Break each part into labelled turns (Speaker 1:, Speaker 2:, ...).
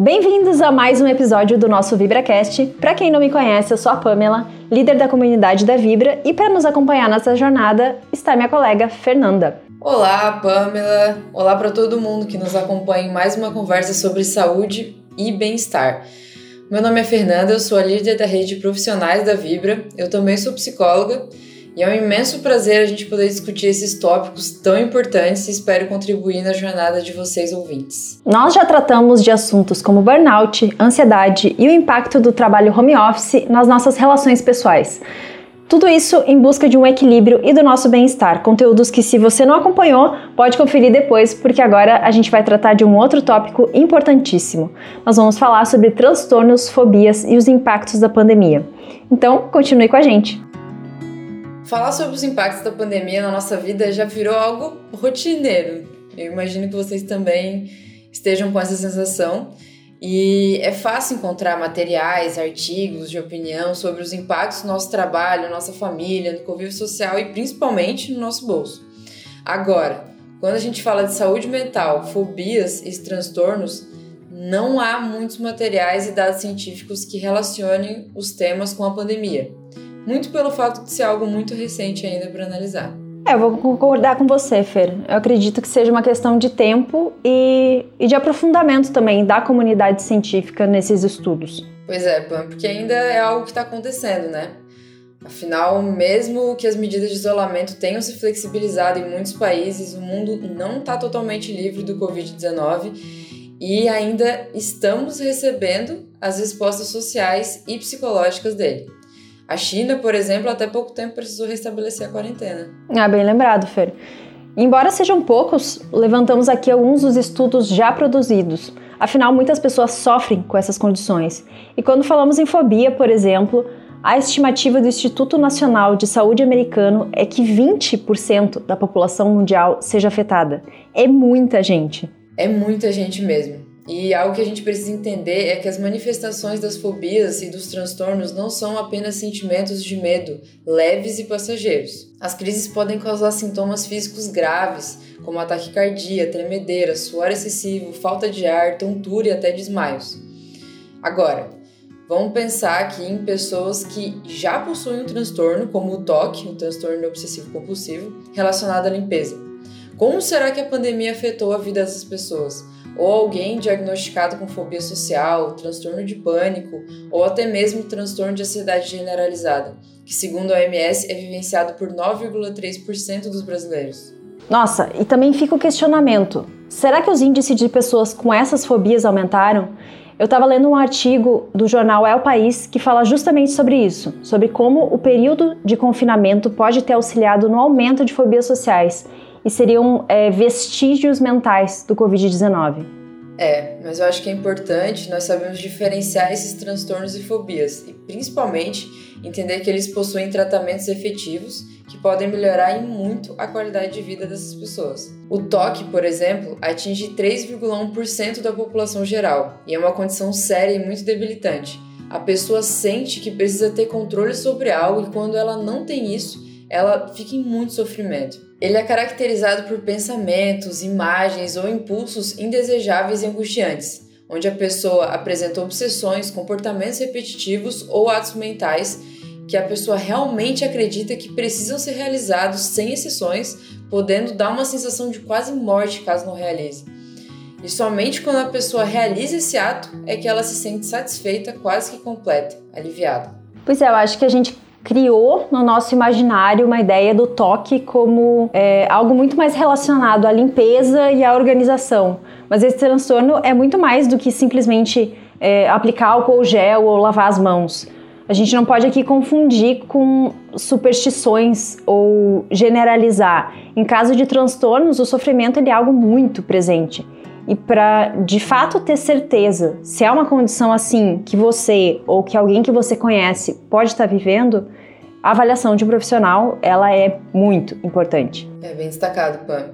Speaker 1: Bem-vindos a mais um episódio do nosso VibraCast. Para quem não me conhece, eu sou a Pamela, líder da comunidade da Vibra, e para nos acompanhar nessa jornada está minha colega Fernanda.
Speaker 2: Olá, Pamela. Olá para todo mundo que nos acompanha em mais uma conversa sobre saúde e bem-estar. Meu nome é Fernanda, eu sou a líder da rede de profissionais da Vibra. Eu também sou psicóloga e é um imenso prazer a gente poder discutir esses tópicos tão importantes e espero contribuir na jornada de vocês ouvintes.
Speaker 1: Nós já tratamos de assuntos como burnout, ansiedade e o impacto do trabalho home office nas nossas relações pessoais. Tudo isso em busca de um equilíbrio e do nosso bem-estar. Conteúdos que, se você não acompanhou, pode conferir depois, porque agora a gente vai tratar de um outro tópico importantíssimo. Nós vamos falar sobre transtornos, fobias e os impactos da pandemia. Então, continue com a gente.
Speaker 2: Falar sobre os impactos da pandemia na nossa vida já virou algo rotineiro. Eu imagino que vocês também estejam com essa sensação. E é fácil encontrar materiais, artigos de opinião sobre os impactos no nosso trabalho, nossa família, no convívio social e principalmente no nosso bolso. Agora, quando a gente fala de saúde mental, fobias e transtornos, não há muitos materiais e dados científicos que relacionem os temas com a pandemia muito pelo fato de ser algo muito recente ainda para analisar.
Speaker 1: É, eu vou concordar com você, Fer. Eu acredito que seja uma questão de tempo e, e de aprofundamento também da comunidade científica nesses estudos.
Speaker 2: Pois é, Pam, porque ainda é algo que está acontecendo, né? Afinal, mesmo que as medidas de isolamento tenham se flexibilizado em muitos países, o mundo não está totalmente livre do Covid-19 e ainda estamos recebendo as respostas sociais e psicológicas dele. A China, por exemplo, até pouco tempo precisou restabelecer a quarentena.
Speaker 1: Ah, bem lembrado, Fer. Embora sejam poucos, levantamos aqui alguns dos estudos já produzidos. Afinal, muitas pessoas sofrem com essas condições. E quando falamos em fobia, por exemplo, a estimativa do Instituto Nacional de Saúde americano é que 20% da população mundial seja afetada. É muita gente.
Speaker 2: É muita gente mesmo. E algo que a gente precisa entender é que as manifestações das fobias e dos transtornos não são apenas sentimentos de medo leves e passageiros. As crises podem causar sintomas físicos graves, como ataque cardíaco, tremedeira, suor excessivo, falta de ar, tontura e até desmaios. Agora, vamos pensar aqui em pessoas que já possuem um transtorno, como o TOC, o transtorno obsessivo compulsivo, relacionado à limpeza. Como será que a pandemia afetou a vida dessas pessoas? ou alguém diagnosticado com fobia social, transtorno de pânico ou até mesmo transtorno de ansiedade generalizada, que segundo a OMS é vivenciado por 9,3% dos brasileiros.
Speaker 1: Nossa, e também fica o questionamento: será que os índices de pessoas com essas fobias aumentaram? Eu estava lendo um artigo do jornal É o País que fala justamente sobre isso, sobre como o período de confinamento pode ter auxiliado no aumento de fobias sociais e seriam é, vestígios mentais do Covid-19.
Speaker 2: É, mas eu acho que é importante nós sabermos diferenciar esses transtornos e fobias e principalmente entender que eles possuem tratamentos efetivos que podem melhorar em muito a qualidade de vida dessas pessoas. O TOC, por exemplo, atinge 3,1% da população geral e é uma condição séria e muito debilitante. A pessoa sente que precisa ter controle sobre algo e quando ela não tem isso, ela fica em muito sofrimento. Ele é caracterizado por pensamentos, imagens ou impulsos indesejáveis e angustiantes, onde a pessoa apresenta obsessões, comportamentos repetitivos ou atos mentais que a pessoa realmente acredita que precisam ser realizados sem exceções, podendo dar uma sensação de quase morte caso não realize. E somente quando a pessoa realiza esse ato é que ela se sente satisfeita, quase que completa, aliviada.
Speaker 1: Pois é, eu acho que a gente criou no nosso imaginário uma ideia do toque como é, algo muito mais relacionado à limpeza e à organização. Mas esse transtorno é muito mais do que simplesmente é, aplicar álcool gel ou lavar as mãos. A gente não pode aqui confundir com superstições ou generalizar. Em caso de transtornos, o sofrimento é algo muito presente. E para de fato ter certeza se é uma condição assim que você ou que alguém que você conhece pode estar vivendo, a avaliação de um profissional ela é muito importante.
Speaker 2: É bem destacado, Pam.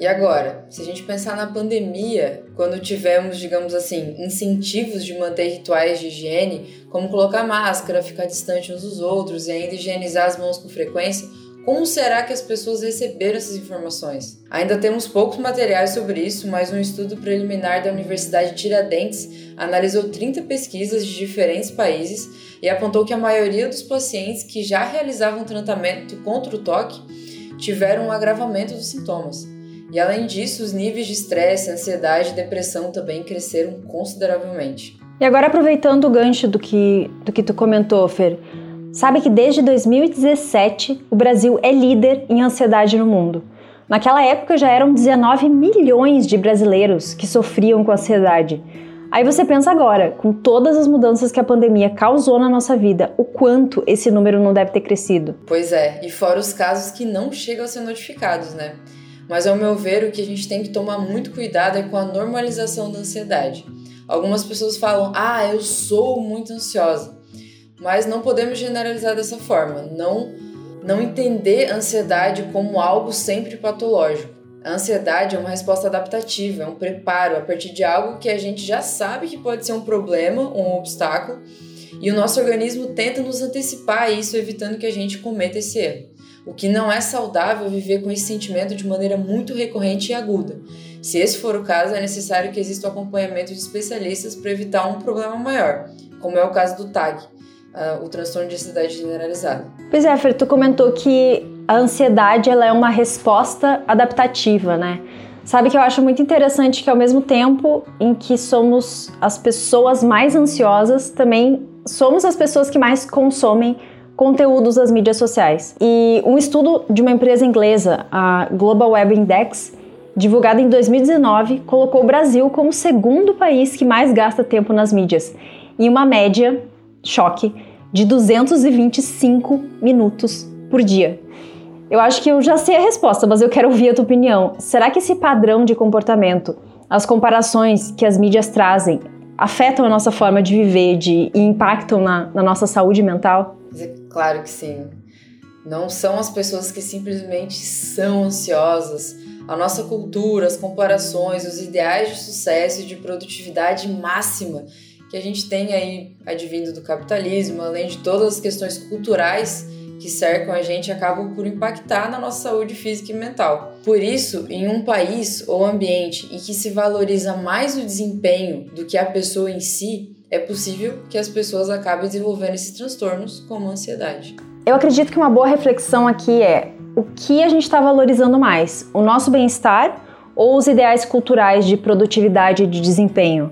Speaker 2: E agora, se a gente pensar na pandemia, quando tivemos, digamos assim, incentivos de manter rituais de higiene, como colocar máscara, ficar distante uns dos outros e ainda higienizar as mãos com frequência, Como será que as pessoas receberam essas informações? Ainda temos poucos materiais sobre isso, mas um estudo preliminar da Universidade de Tiradentes analisou 30 pesquisas de diferentes países e apontou que a maioria dos pacientes que já realizavam tratamento contra o toque tiveram um agravamento dos sintomas. E além disso, os níveis de estresse, ansiedade e depressão também cresceram consideravelmente.
Speaker 1: E agora aproveitando o gancho do que, do que tu comentou, Fer, sabe que desde 2017 o Brasil é líder em ansiedade no mundo. Naquela época já eram 19 milhões de brasileiros que sofriam com ansiedade. Aí você pensa agora, com todas as mudanças que a pandemia causou na nossa vida, o quanto esse número não deve ter crescido.
Speaker 2: Pois é, e fora os casos que não chegam a ser notificados, né? Mas ao meu ver, o que a gente tem que tomar muito cuidado é com a normalização da ansiedade. Algumas pessoas falam: "Ah, eu sou muito ansiosa". Mas não podemos generalizar dessa forma. Não não entender a ansiedade como algo sempre patológico. A ansiedade é uma resposta adaptativa, é um preparo a partir de algo que a gente já sabe que pode ser um problema, um obstáculo, e o nosso organismo tenta nos antecipar isso, evitando que a gente cometa esse erro. O que não é saudável viver com esse sentimento de maneira muito recorrente e aguda. Se esse for o caso, é necessário que exista o acompanhamento de especialistas para evitar um problema maior, como é o caso do TAG, uh, o transtorno de ansiedade generalizada.
Speaker 1: Pois é, Fer, tu comentou que a ansiedade ela é uma resposta adaptativa, né? Sabe que eu acho muito interessante que ao mesmo tempo em que somos as pessoas mais ansiosas, também somos as pessoas que mais consomem conteúdos das mídias sociais. E um estudo de uma empresa inglesa, a Global Web Index, divulgado em 2019, colocou o Brasil como o segundo país que mais gasta tempo nas mídias, em uma média, choque, de 225 minutos por dia. Eu acho que eu já sei a resposta, mas eu quero ouvir a tua opinião. Será que esse padrão de comportamento, as comparações que as mídias trazem, afetam a nossa forma de viver de, e impactam na, na nossa saúde mental?
Speaker 2: Claro que sim. Não são as pessoas que simplesmente são ansiosas. A nossa cultura, as comparações, os ideais de sucesso e de produtividade máxima que a gente tem aí advindo do capitalismo, além de todas as questões culturais que cercam a gente acabam por impactar na nossa saúde física e mental. Por isso, em um país ou ambiente em que se valoriza mais o desempenho do que a pessoa em si, é possível que as pessoas acabem desenvolvendo esses transtornos, como a ansiedade.
Speaker 1: Eu acredito que uma boa reflexão aqui é o que a gente está valorizando mais, o nosso bem-estar ou os ideais culturais de produtividade e de desempenho.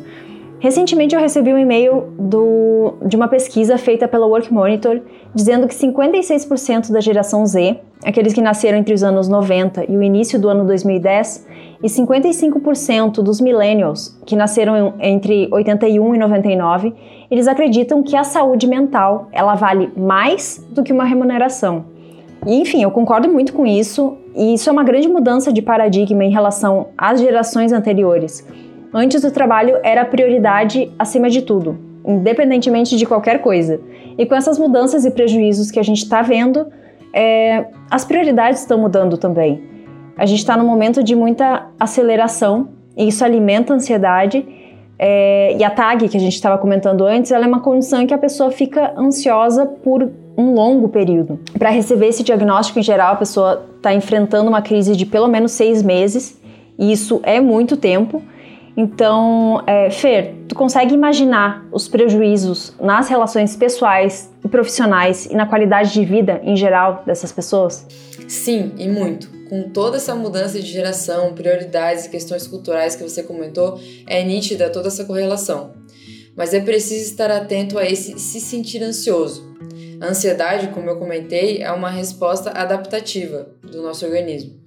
Speaker 1: Recentemente eu recebi um e-mail do, de uma pesquisa feita pela Work Monitor dizendo que 56% da geração Z, aqueles que nasceram entre os anos 90 e o início do ano 2010, e 55% dos millennials, que nasceram entre 81 e 99, eles acreditam que a saúde mental ela vale mais do que uma remuneração. E, enfim, eu concordo muito com isso, e isso é uma grande mudança de paradigma em relação às gerações anteriores. Antes o trabalho era a prioridade acima de tudo, independentemente de qualquer coisa. E com essas mudanças e prejuízos que a gente está vendo, é, as prioridades estão mudando também. A gente está num momento de muita aceleração e isso alimenta a ansiedade. É, e a TAG, que a gente estava comentando antes, ela é uma condição em que a pessoa fica ansiosa por um longo período. Para receber esse diagnóstico, em geral, a pessoa está enfrentando uma crise de pelo menos seis meses, e isso é muito tempo. Então, é, Fer, tu consegue imaginar os prejuízos nas relações pessoais e profissionais e na qualidade de vida em geral dessas pessoas?
Speaker 2: Sim, e muito com toda essa mudança de geração, prioridades e questões culturais que você comentou, é nítida toda essa correlação. Mas é preciso estar atento a esse se sentir ansioso. A ansiedade, como eu comentei, é uma resposta adaptativa do nosso organismo.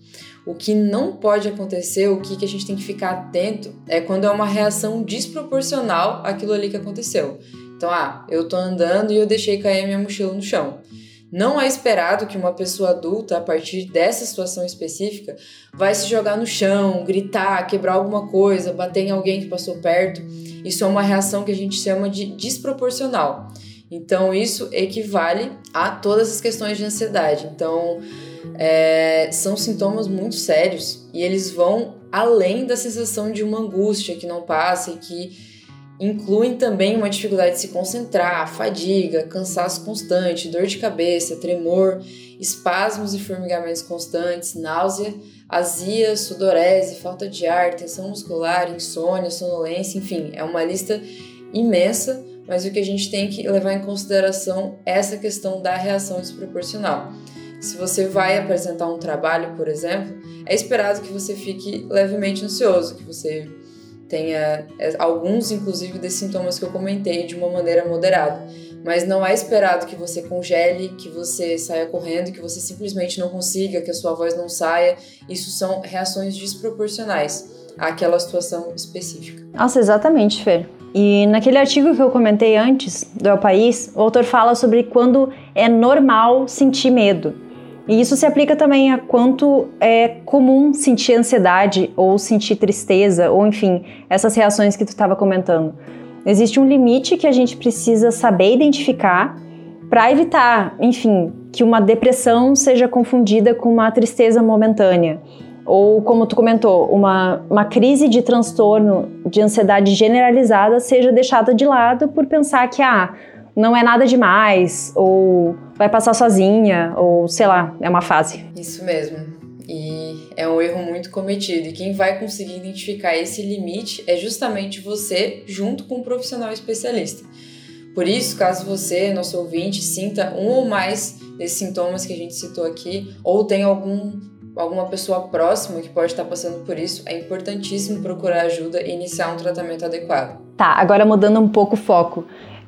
Speaker 2: O que não pode acontecer, o que a gente tem que ficar atento, é quando é uma reação desproporcional àquilo ali que aconteceu. Então, ah, eu tô andando e eu deixei cair minha mochila no chão. Não é esperado que uma pessoa adulta, a partir dessa situação específica, vai se jogar no chão, gritar, quebrar alguma coisa, bater em alguém que passou perto. Isso é uma reação que a gente chama de desproporcional. Então, isso equivale a todas as questões de ansiedade. Então, é, são sintomas muito sérios e eles vão além da sensação de uma angústia que não passa e que incluem também uma dificuldade de se concentrar, fadiga, cansaço constante, dor de cabeça, tremor, espasmos e formigamentos constantes, náusea, azia, sudorese, falta de ar, tensão muscular, insônia, sonolência, enfim, é uma lista imensa, mas o que a gente tem que levar em consideração é essa questão da reação desproporcional. Se você vai apresentar um trabalho, por exemplo, é esperado que você fique levemente ansioso, que você tenha é, alguns, inclusive, desses sintomas que eu comentei de uma maneira moderada. Mas não é esperado que você congele, que você saia correndo, que você simplesmente não consiga, que a sua voz não saia. Isso são reações desproporcionais àquela situação específica.
Speaker 1: Nossa, exatamente, Fer. E naquele artigo que eu comentei antes, do El País, o autor fala sobre quando é normal sentir medo. E isso se aplica também a quanto é comum sentir ansiedade ou sentir tristeza, ou enfim, essas reações que tu estava comentando. Existe um limite que a gente precisa saber identificar para evitar, enfim, que uma depressão seja confundida com uma tristeza momentânea. Ou, como tu comentou, uma, uma crise de transtorno de ansiedade generalizada seja deixada de lado por pensar que, ah, não é nada demais, ou vai passar sozinha, ou sei lá, é uma fase.
Speaker 2: Isso mesmo. E é um erro muito cometido. E quem vai conseguir identificar esse limite é justamente você, junto com um profissional especialista. Por isso, caso você, nosso ouvinte, sinta um ou mais desses sintomas que a gente citou aqui, ou tenha algum, alguma pessoa próxima que pode estar passando por isso, é importantíssimo procurar ajuda e iniciar um tratamento adequado.
Speaker 1: Tá, agora mudando um pouco o foco.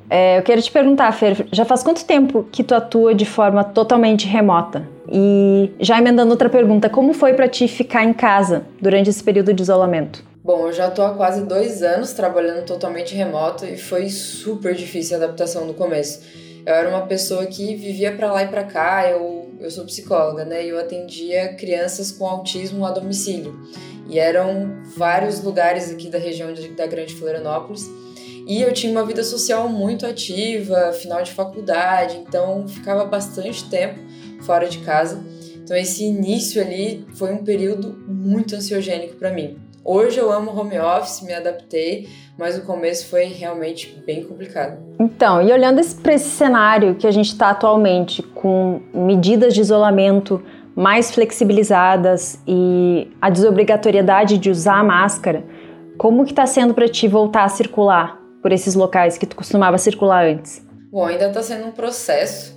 Speaker 1: É, eu quero te perguntar, Fer, já faz quanto tempo que tu atua de forma totalmente remota? E já emendando outra pergunta, como foi para ti ficar em casa durante esse período de isolamento?
Speaker 2: Bom, eu já estou há quase dois anos trabalhando totalmente remoto e foi super difícil a adaptação no começo. Eu era uma pessoa que vivia para lá e para cá, eu, eu sou psicóloga, né? E eu atendia crianças com autismo a domicílio. E eram vários lugares aqui da região de, da Grande Florianópolis. E eu tinha uma vida social muito ativa, final de faculdade, então ficava bastante tempo fora de casa. Então esse início ali foi um período muito ansiogênico para mim. Hoje eu amo home office, me adaptei, mas o começo foi realmente bem complicado.
Speaker 1: Então, e olhando para esse cenário que a gente está atualmente, com medidas de isolamento mais flexibilizadas e a desobrigatoriedade de usar a máscara, como que está sendo para ti voltar a circular por esses locais que tu costumava circular antes?
Speaker 2: Bom, ainda está sendo um processo,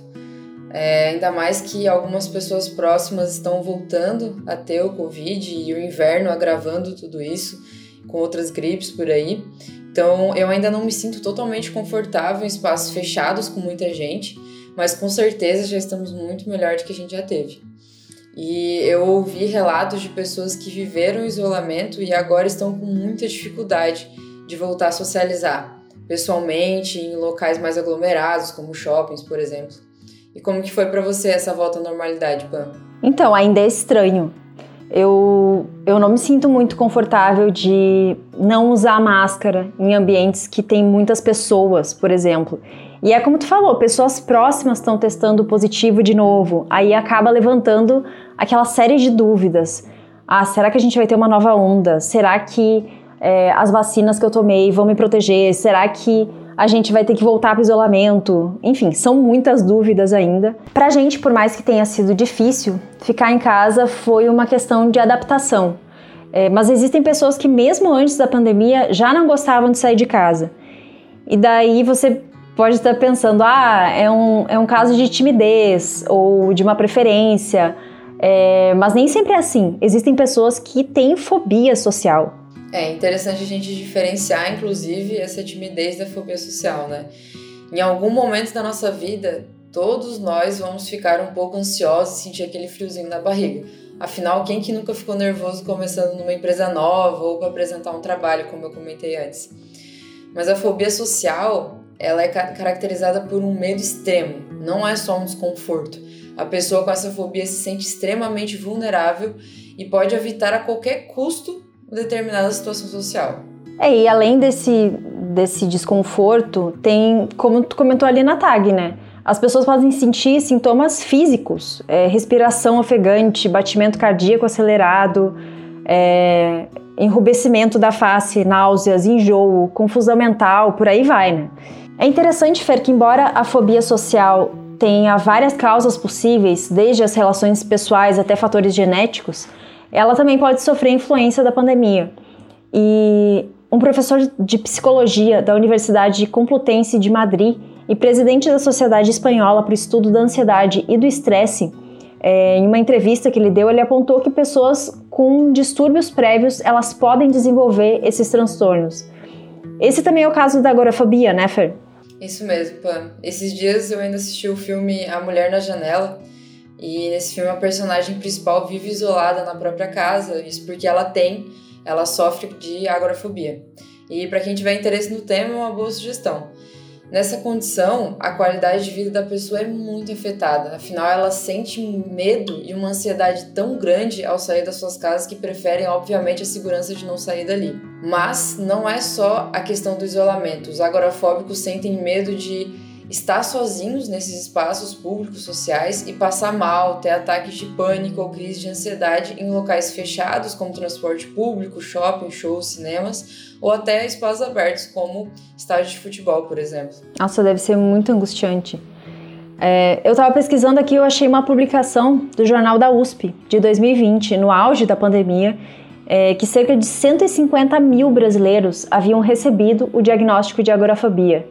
Speaker 2: é, ainda mais que algumas pessoas próximas estão voltando a ter o Covid e o inverno agravando tudo isso, com outras gripes por aí. Então, eu ainda não me sinto totalmente confortável em espaços fechados com muita gente, mas com certeza já estamos muito melhor do que a gente já teve. E eu ouvi relatos de pessoas que viveram isolamento e agora estão com muita dificuldade de voltar a socializar pessoalmente em locais mais aglomerados, como shoppings, por exemplo. E como que foi para você essa volta à normalidade, Pam?
Speaker 1: Então, ainda é estranho. Eu, eu não me sinto muito confortável de não usar máscara em ambientes que tem muitas pessoas, por exemplo. E é como tu falou, pessoas próximas estão testando positivo de novo. Aí acaba levantando aquela série de dúvidas. Ah, será que a gente vai ter uma nova onda? Será que é, as vacinas que eu tomei vão me proteger? Será que a gente vai ter que voltar para o isolamento? Enfim, são muitas dúvidas ainda. Para a gente, por mais que tenha sido difícil, ficar em casa foi uma questão de adaptação. É, mas existem pessoas que, mesmo antes da pandemia, já não gostavam de sair de casa. E daí você pode estar pensando: ah, é um, é um caso de timidez ou de uma preferência. É, mas nem sempre é assim. Existem pessoas que têm fobia social.
Speaker 2: É interessante a gente diferenciar, inclusive, essa timidez da fobia social, né? Em algum momento da nossa vida, todos nós vamos ficar um pouco ansiosos e sentir aquele friozinho na barriga. Afinal, quem que nunca ficou nervoso começando numa empresa nova ou para apresentar um trabalho, como eu comentei antes? Mas a fobia social, ela é caracterizada por um medo extremo, não é só um desconforto. A pessoa com essa fobia se sente extremamente vulnerável e pode evitar a qualquer custo determinada situação social.
Speaker 1: É, e além desse, desse desconforto, tem, como tu comentou ali na tag, né? As pessoas podem sentir sintomas físicos, é, respiração ofegante, batimento cardíaco acelerado, é, enrubescimento da face, náuseas, enjoo, confusão mental, por aí vai, né? É interessante ver que, embora a fobia social tenha várias causas possíveis, desde as relações pessoais até fatores genéticos, ela também pode sofrer influência da pandemia. E um professor de psicologia da Universidade Complutense de Madrid e presidente da Sociedade Espanhola para o Estudo da Ansiedade e do Estresse, é, em uma entrevista que ele deu, ele apontou que pessoas com distúrbios prévios elas podem desenvolver esses transtornos. Esse também é o caso da agorafobia, né, Fer?
Speaker 2: Isso mesmo, Pam. Esses dias eu ainda assisti o filme A Mulher na Janela e nesse filme a personagem principal vive isolada na própria casa, isso porque ela tem, ela sofre de agorafobia. E para quem tiver interesse no tema, é uma boa sugestão. Nessa condição, a qualidade de vida da pessoa é muito afetada, afinal, ela sente medo e uma ansiedade tão grande ao sair das suas casas que preferem, obviamente, a segurança de não sair dali. Mas não é só a questão do isolamento, os agorafóbicos sentem medo de estar sozinhos nesses espaços públicos sociais e passar mal, ter ataques de pânico ou crise de ansiedade em locais fechados, como transporte público, shopping, shows, cinemas, ou até espaços abertos, como estádio de futebol, por exemplo.
Speaker 1: Nossa, deve ser muito angustiante. É, eu estava pesquisando aqui, eu achei uma publicação do jornal da USP de 2020, no auge da pandemia, é, que cerca de 150 mil brasileiros haviam recebido o diagnóstico de agorafobia.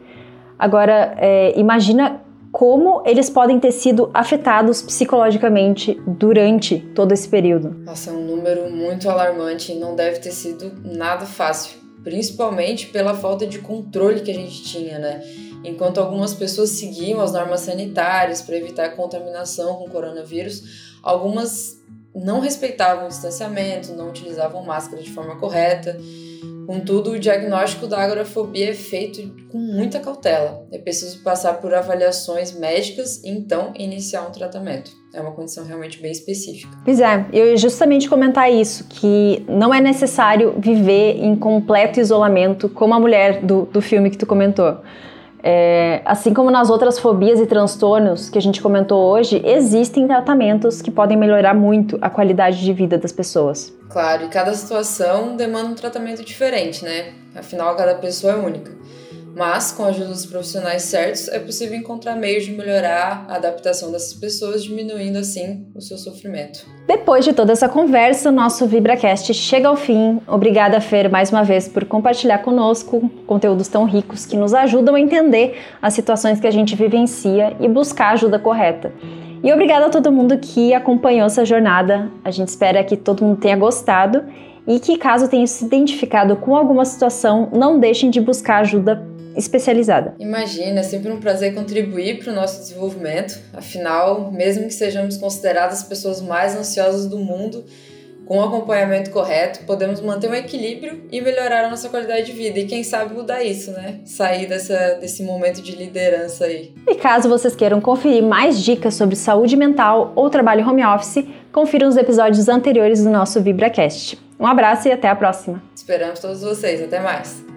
Speaker 1: Agora, é, imagina como eles podem ter sido afetados psicologicamente durante todo esse período.
Speaker 2: Nossa, é um número muito alarmante e não deve ter sido nada fácil, principalmente pela falta de controle que a gente tinha, né? Enquanto algumas pessoas seguiam as normas sanitárias para evitar a contaminação com coronavírus, algumas não respeitavam o distanciamento, não utilizavam máscara de forma correta. Contudo, o diagnóstico da agorafobia é feito com muita cautela. É preciso passar por avaliações médicas e então iniciar um tratamento. É uma condição realmente bem específica.
Speaker 1: Pois é, eu ia justamente comentar isso, que não é necessário viver em completo isolamento como a mulher do, do filme que tu comentou. É, assim como nas outras fobias e transtornos que a gente comentou hoje, existem tratamentos que podem melhorar muito a qualidade de vida das pessoas.
Speaker 2: Claro, e cada situação demanda um tratamento diferente, né? Afinal, cada pessoa é única. Mas, com a ajuda dos profissionais certos, é possível encontrar meios de melhorar a adaptação dessas pessoas, diminuindo assim o seu sofrimento.
Speaker 1: Depois de toda essa conversa, nosso VibraCast chega ao fim. Obrigada, Fer, mais uma vez por compartilhar conosco conteúdos tão ricos que nos ajudam a entender as situações que a gente vivencia e buscar a ajuda correta. E obrigada a todo mundo que acompanhou essa jornada. A gente espera que todo mundo tenha gostado e que, caso tenha se identificado com alguma situação, não deixem de buscar ajuda especializada.
Speaker 2: Imagina, é sempre um prazer contribuir para o nosso desenvolvimento. Afinal, mesmo que sejamos consideradas as pessoas mais ansiosas do mundo, com o acompanhamento correto, podemos manter um equilíbrio e melhorar a nossa qualidade de vida. E quem sabe mudar isso, né? Sair dessa, desse momento de liderança aí.
Speaker 1: E caso vocês queiram conferir mais dicas sobre saúde mental ou trabalho home office, confiram os episódios anteriores do nosso VibraCast. Um abraço e até a próxima.
Speaker 2: Esperamos todos vocês. Até mais.